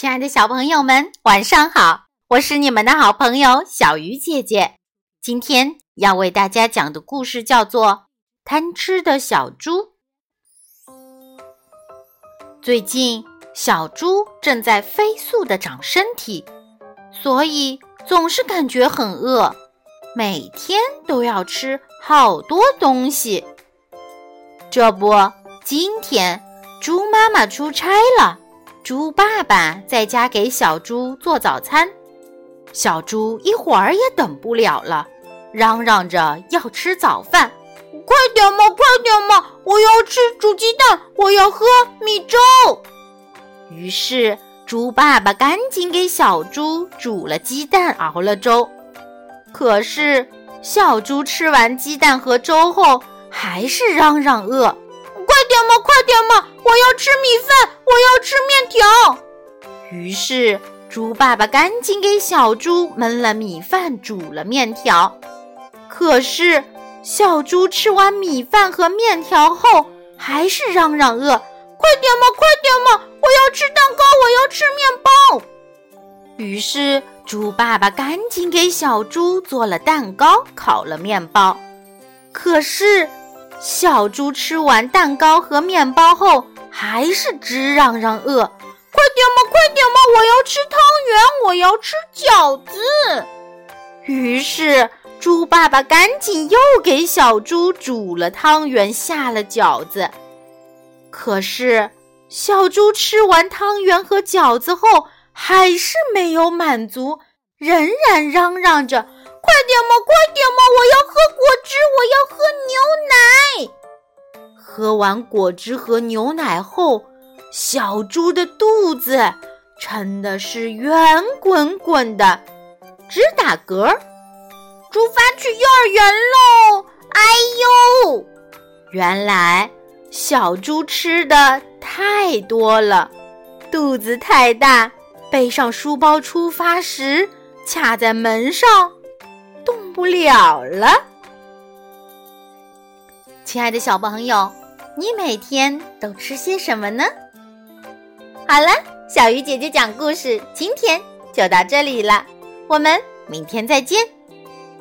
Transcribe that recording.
亲爱的小朋友们，晚上好！我是你们的好朋友小鱼姐姐。今天要为大家讲的故事叫做《贪吃的小猪》。最近，小猪正在飞速的长身体，所以总是感觉很饿，每天都要吃好多东西。这不，今天猪妈妈出差了。猪爸爸在家给小猪做早餐，小猪一会儿也等不了了，嚷嚷着要吃早饭。快点嘛，快点嘛！我要吃煮鸡蛋，我要喝米粥。于是猪爸爸赶紧给小猪煮了鸡蛋，熬了粥。可是小猪吃完鸡蛋和粥后，还是嚷嚷饿。快点嘛，快点嘛！我要吃米饭，我要吃面条。于是，猪爸爸赶紧给小猪焖了米饭，煮了面条。可是，小猪吃完米饭和面条后，还是嚷嚷饿。快点嘛，快点嘛！我要吃蛋糕，我要吃面包。于是，猪爸爸赶紧给小猪做了蛋糕，烤了面包。可是，小猪吃完蛋糕和面包后，还是直嚷嚷饿。快点嘛，快点嘛！我要吃汤圆，我要吃饺子。于是，猪爸爸赶紧又给小猪煮了汤圆，下了饺子。可是，小猪吃完汤圆和饺子后，还是没有满足，仍然嚷嚷着。快点嘛，快点嘛！我要完果汁和牛奶后，小猪的肚子撑的是圆滚滚的，直打嗝。出发去幼儿园喽！哎呦，原来小猪吃的太多了，肚子太大，背上书包出发时卡在门上。动不了了，亲爱的小朋友，你每天都吃些什么呢？好了，小鱼姐姐讲故事，今天就到这里了，我们明天再见。